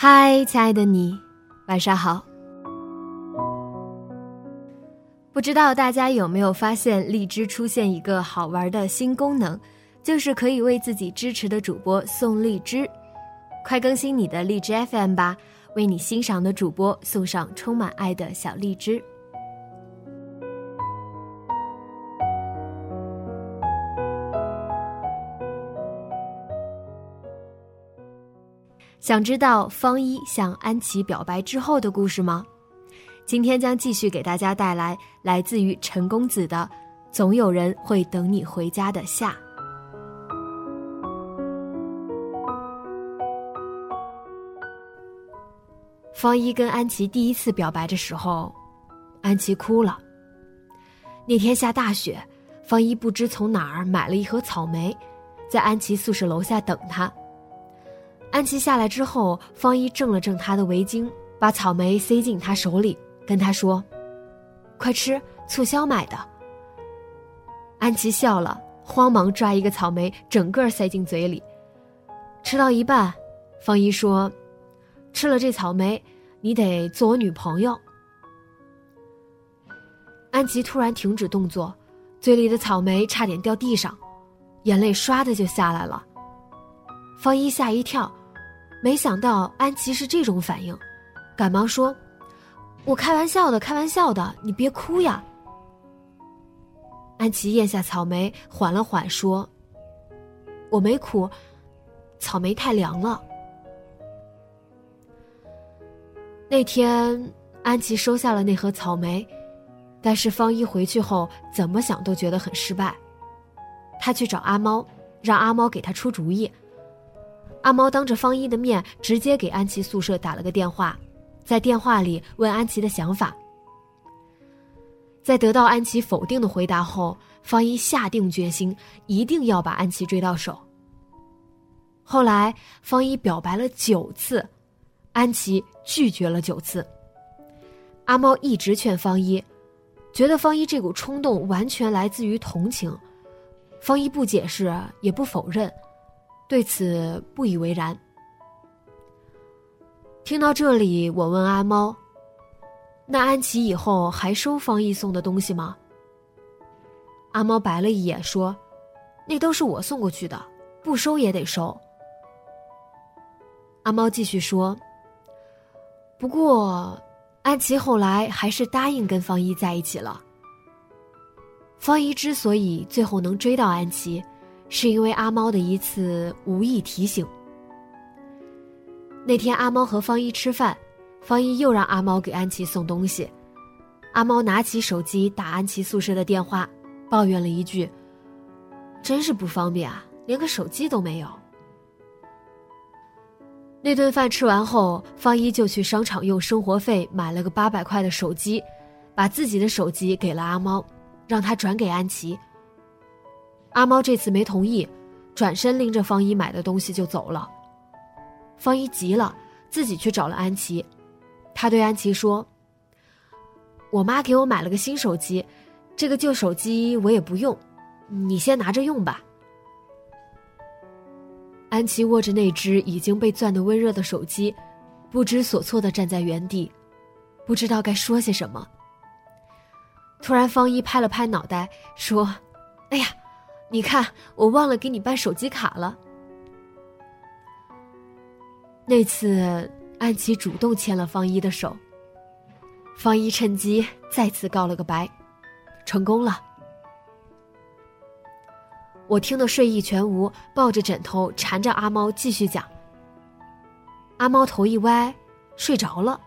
嗨，亲爱的你，晚上好。不知道大家有没有发现，荔枝出现一个好玩的新功能，就是可以为自己支持的主播送荔枝。快更新你的荔枝 FM 吧，为你欣赏的主播送上充满爱的小荔枝。想知道方一向安琪表白之后的故事吗？今天将继续给大家带来来自于陈公子的《总有人会等你回家的夏》。方一跟安琪第一次表白的时候，安琪哭了。那天下大雪，方一不知从哪儿买了一盒草莓，在安琪宿舍楼下等他。安琪下来之后，方一正了正她的围巾，把草莓塞进她手里，跟她说：“快吃，促销买的。”安琪笑了，慌忙抓一个草莓，整个塞进嘴里。吃到一半，方一说：“吃了这草莓，你得做我女朋友。”安琪突然停止动作，嘴里的草莓差点掉地上，眼泪唰的就下来了。方一吓一跳。没想到安琪是这种反应，赶忙说：“我开玩笑的，开玩笑的，你别哭呀。”安琪咽下草莓，缓了缓，说：“我没哭，草莓太凉了。”那天，安琪收下了那盒草莓，但是方一回去后怎么想都觉得很失败。他去找阿猫，让阿猫给他出主意。阿猫当着方一的面，直接给安琪宿舍打了个电话，在电话里问安琪的想法。在得到安琪否定的回答后，方一下定决心，一定要把安琪追到手。后来，方一表白了九次，安琪拒绝了九次。阿猫一直劝方一，觉得方一这股冲动完全来自于同情。方一不解释，也不否认。对此不以为然。听到这里，我问阿猫：“那安琪以后还收方一送的东西吗？”阿猫白了一眼说：“那都是我送过去的，不收也得收。”阿猫继续说：“不过，安琪后来还是答应跟方一在一起了。方一之所以最后能追到安琪。”是因为阿猫的一次无意提醒。那天阿猫和方一吃饭，方一又让阿猫给安琪送东西。阿猫拿起手机打安琪宿舍的电话，抱怨了一句：“真是不方便啊，连个手机都没有。”那顿饭吃完后，方一就去商场用生活费买了个八百块的手机，把自己的手机给了阿猫，让他转给安琪。阿猫这次没同意，转身拎着方一买的东西就走了。方一急了，自己去找了安琪。他对安琪说：“我妈给我买了个新手机，这个旧手机我也不用，你先拿着用吧。”安琪握着那只已经被攥得温热的手机，不知所措的站在原地，不知道该说些什么。突然，方一拍了拍脑袋，说：“哎呀！”你看，我忘了给你办手机卡了。那次，安琪主动牵了方一的手，方一趁机再次告了个白，成功了。我听得睡意全无，抱着枕头缠着阿猫继续讲。阿猫头一歪，睡着了。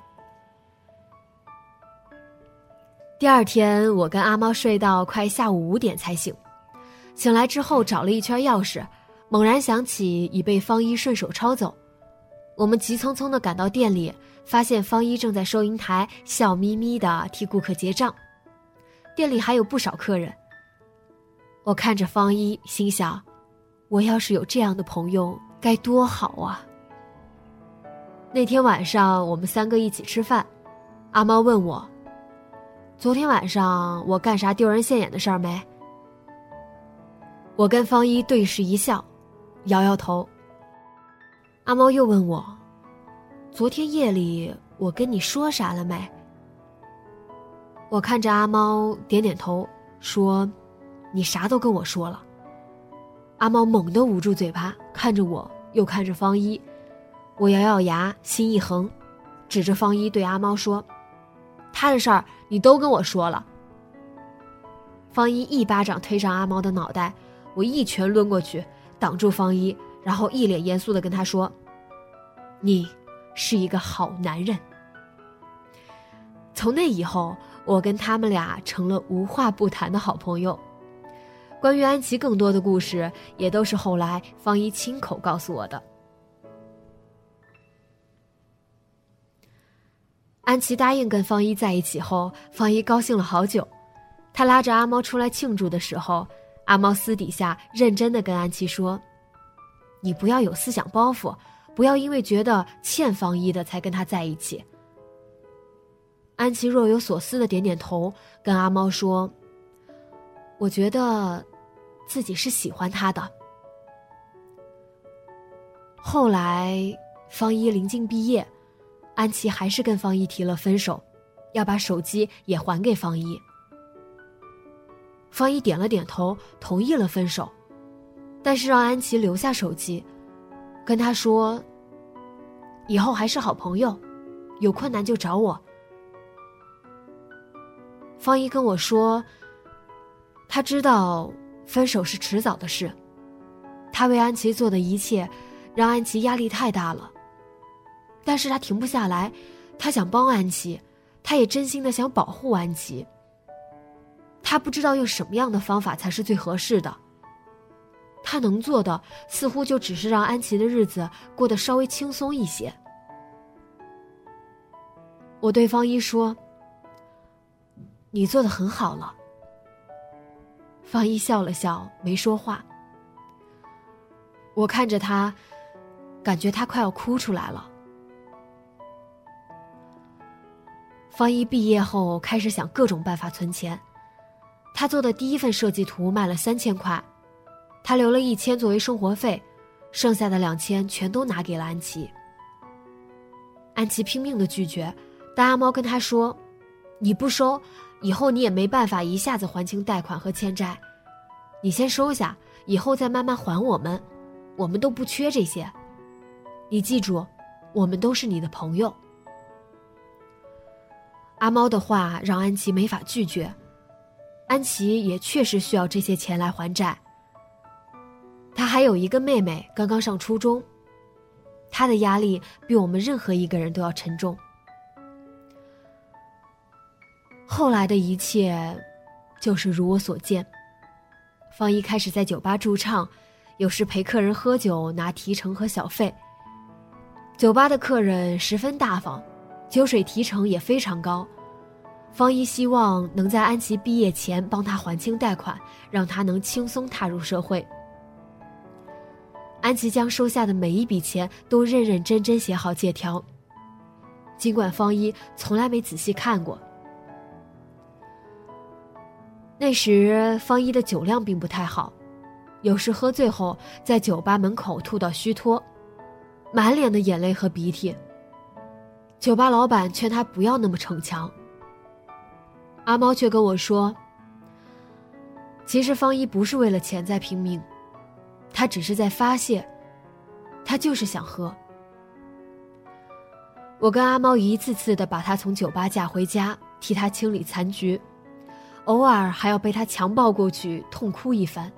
第二天，我跟阿猫睡到快下午五点才醒。醒来之后，找了一圈钥匙，猛然想起已被方一顺手抄走。我们急匆匆的赶到店里，发现方一正在收银台笑眯眯的替顾客结账。店里还有不少客人。我看着方一，心想：我要是有这样的朋友，该多好啊！那天晚上，我们三个一起吃饭，阿猫问我。昨天晚上我干啥丢人现眼的事儿没？我跟方一对视一笑，摇摇头。阿猫又问我：“昨天夜里我跟你说啥了没？”我看着阿猫点点头，说：“你啥都跟我说了。”阿猫猛地捂住嘴巴，看着我，又看着方一。我咬咬牙，心一横，指着方一对阿猫说。他的事儿你都跟我说了。方一一巴掌推上阿猫的脑袋，我一拳抡过去挡住方一，然后一脸严肃的跟他说：“你是一个好男人。”从那以后，我跟他们俩成了无话不谈的好朋友。关于安琪更多的故事，也都是后来方一亲口告诉我的。安琪答应跟方一在一起后，方一高兴了好久。他拉着阿猫出来庆祝的时候，阿猫私底下认真的跟安琪说：“你不要有思想包袱，不要因为觉得欠方一的才跟他在一起。”安琪若有所思的点点头，跟阿猫说：“我觉得，自己是喜欢他的。”后来，方一临近毕业。安琪还是跟方一提了分手，要把手机也还给方一。方一点了点头，同意了分手，但是让安琪留下手机，跟他说：“以后还是好朋友，有困难就找我。”方一跟我说：“他知道分手是迟早的事，他为安琪做的一切，让安琪压力太大了。”但是他停不下来，他想帮安琪，他也真心的想保护安琪。他不知道用什么样的方法才是最合适的。他能做的似乎就只是让安琪的日子过得稍微轻松一些。我对方一说：“你做的很好了。”方一笑了笑，没说话。我看着他，感觉他快要哭出来了。方一毕业后开始想各种办法存钱，他做的第一份设计图卖了三千块，他留了一千作为生活费，剩下的两千全都拿给了安琪。安琪拼命的拒绝，但阿猫跟他说：“你不收，以后你也没办法一下子还清贷款和欠债，你先收下，以后再慢慢还我们，我们都不缺这些。你记住，我们都是你的朋友。”阿猫的话让安琪没法拒绝，安琪也确实需要这些钱来还债。她还有一个妹妹，刚刚上初中，她的压力比我们任何一个人都要沉重。后来的一切，就是如我所见。方一开始在酒吧驻唱，有时陪客人喝酒拿提成和小费。酒吧的客人十分大方。酒水提成也非常高，方一希望能在安琪毕业前帮他还清贷款，让他能轻松踏入社会。安琪将收下的每一笔钱都认认真真写好借条，尽管方一从来没仔细看过。那时方一的酒量并不太好，有时喝醉后在酒吧门口吐到虚脱，满脸的眼泪和鼻涕。酒吧老板劝他不要那么逞强，阿猫却跟我说：“其实方一不是为了钱在拼命，他只是在发泄，他就是想喝。”我跟阿猫一次次的把他从酒吧架回家，替他清理残局，偶尔还要被他强暴过去痛哭一番。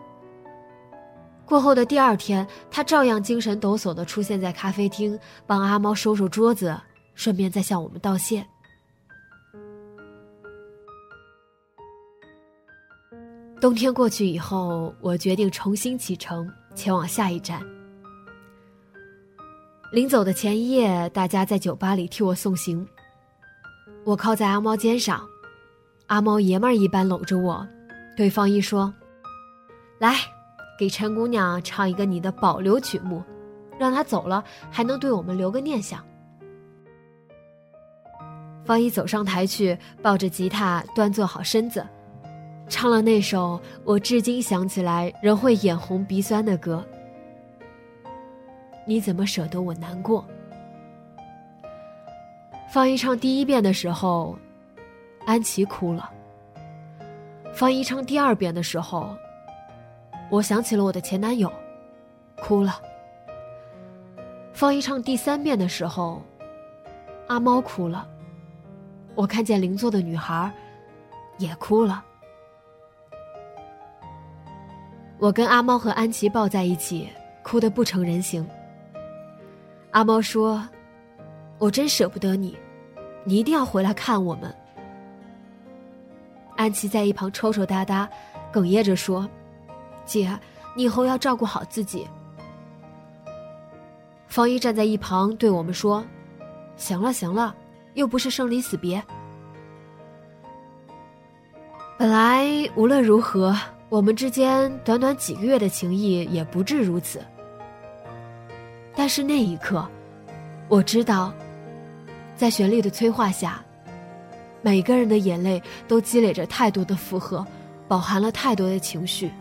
过后的第二天，他照样精神抖擞的出现在咖啡厅，帮阿猫收收桌子，顺便再向我们道谢。冬天过去以后，我决定重新启程，前往下一站。临走的前一夜，大家在酒吧里替我送行。我靠在阿猫肩上，阿猫爷们儿一般搂着我，对方一说：“来，给陈姑娘唱一个你的保留曲目，让她走了还能对我们留个念想。”方一走上台去，抱着吉他，端坐好身子。唱了那首我至今想起来仍会眼红鼻酸的歌。你怎么舍得我难过？方一唱第一遍的时候，安琪哭了。方一唱第二遍的时候，我想起了我的前男友，哭了。方一唱第三遍的时候，阿猫哭了。我看见邻座的女孩，也哭了。我跟阿猫和安琪抱在一起，哭得不成人形。阿猫说：“我真舍不得你，你一定要回来看我们。”安琪在一旁抽抽搭搭，哽咽着说：“姐，你以后要照顾好自己。”方一站在一旁对我们说：“行了行了，又不是生离死别。本来无论如何。”我们之间短短几个月的情谊也不至如此，但是那一刻，我知道，在旋律的催化下，每个人的眼泪都积累着太多的负荷，饱含了太多的情绪。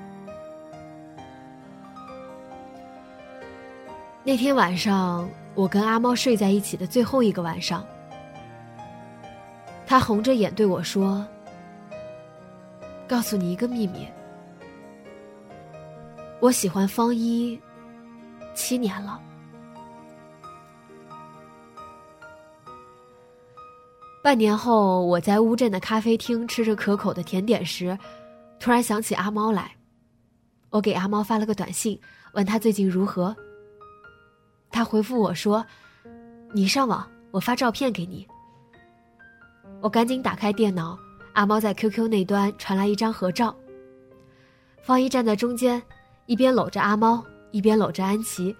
那天晚上，我跟阿猫睡在一起的最后一个晚上，他红着眼对我说：“告诉你一个秘密。”我喜欢方一七年了。半年后，我在乌镇的咖啡厅吃着可口的甜点时，突然想起阿猫来。我给阿猫发了个短信，问他最近如何。他回复我说：“你上网，我发照片给你。”我赶紧打开电脑，阿猫在 QQ 那端传来一张合照，方一站在中间。一边搂着阿猫，一边搂着安琪，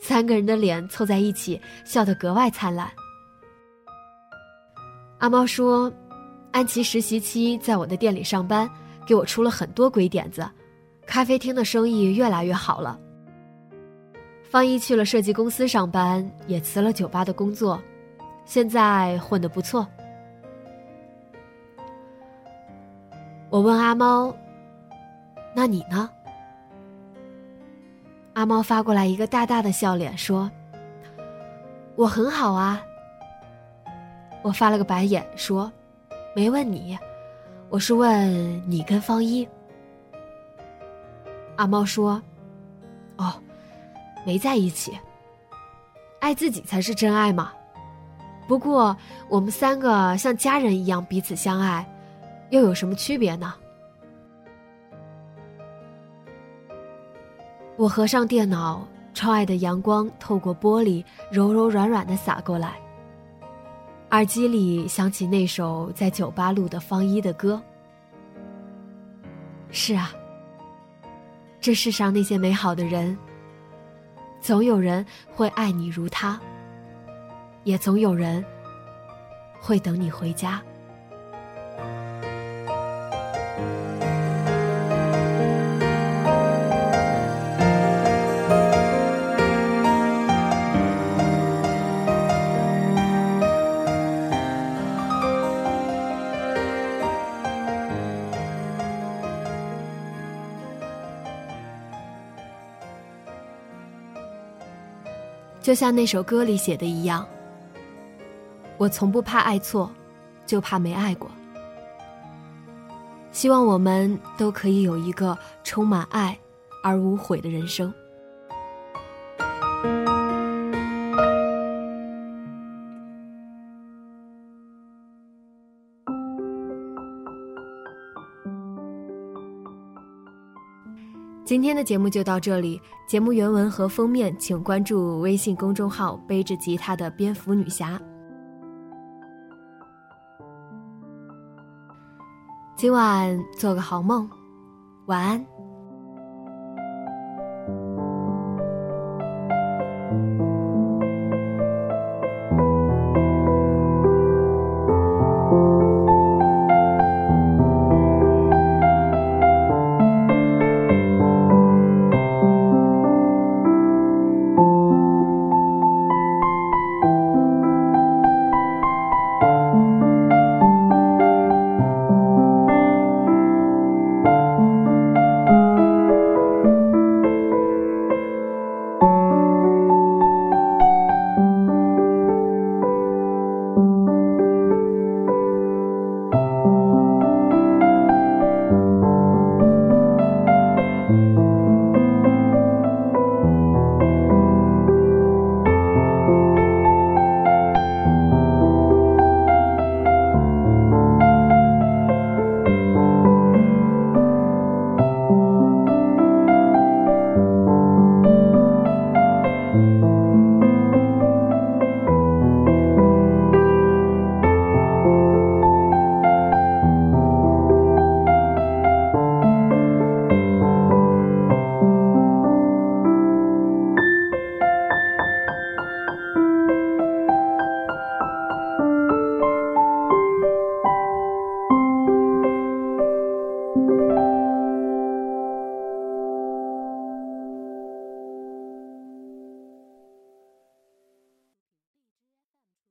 三个人的脸凑在一起，笑得格外灿烂。阿猫说：“安琪实习期在我的店里上班，给我出了很多鬼点子，咖啡厅的生意越来越好了。”方一去了设计公司上班，也辞了酒吧的工作，现在混得不错。我问阿猫：“那你呢？”阿猫发过来一个大大的笑脸，说：“我很好啊。”我发了个白眼，说：“没问你，我是问你跟方一。”阿猫说：“哦，没在一起。爱自己才是真爱嘛。不过我们三个像家人一样彼此相爱，又有什么区别呢？”我合上电脑，窗外的阳光透过玻璃，柔柔软软的洒过来。耳机里响起那首在酒吧录的方一的歌。是啊，这世上那些美好的人，总有人会爱你如他，也总有人会等你回家。就像那首歌里写的一样，我从不怕爱错，就怕没爱过。希望我们都可以有一个充满爱而无悔的人生。今天的节目就到这里。节目原文和封面，请关注微信公众号“背着吉他的蝙蝠女侠”。今晚做个好梦，晚安。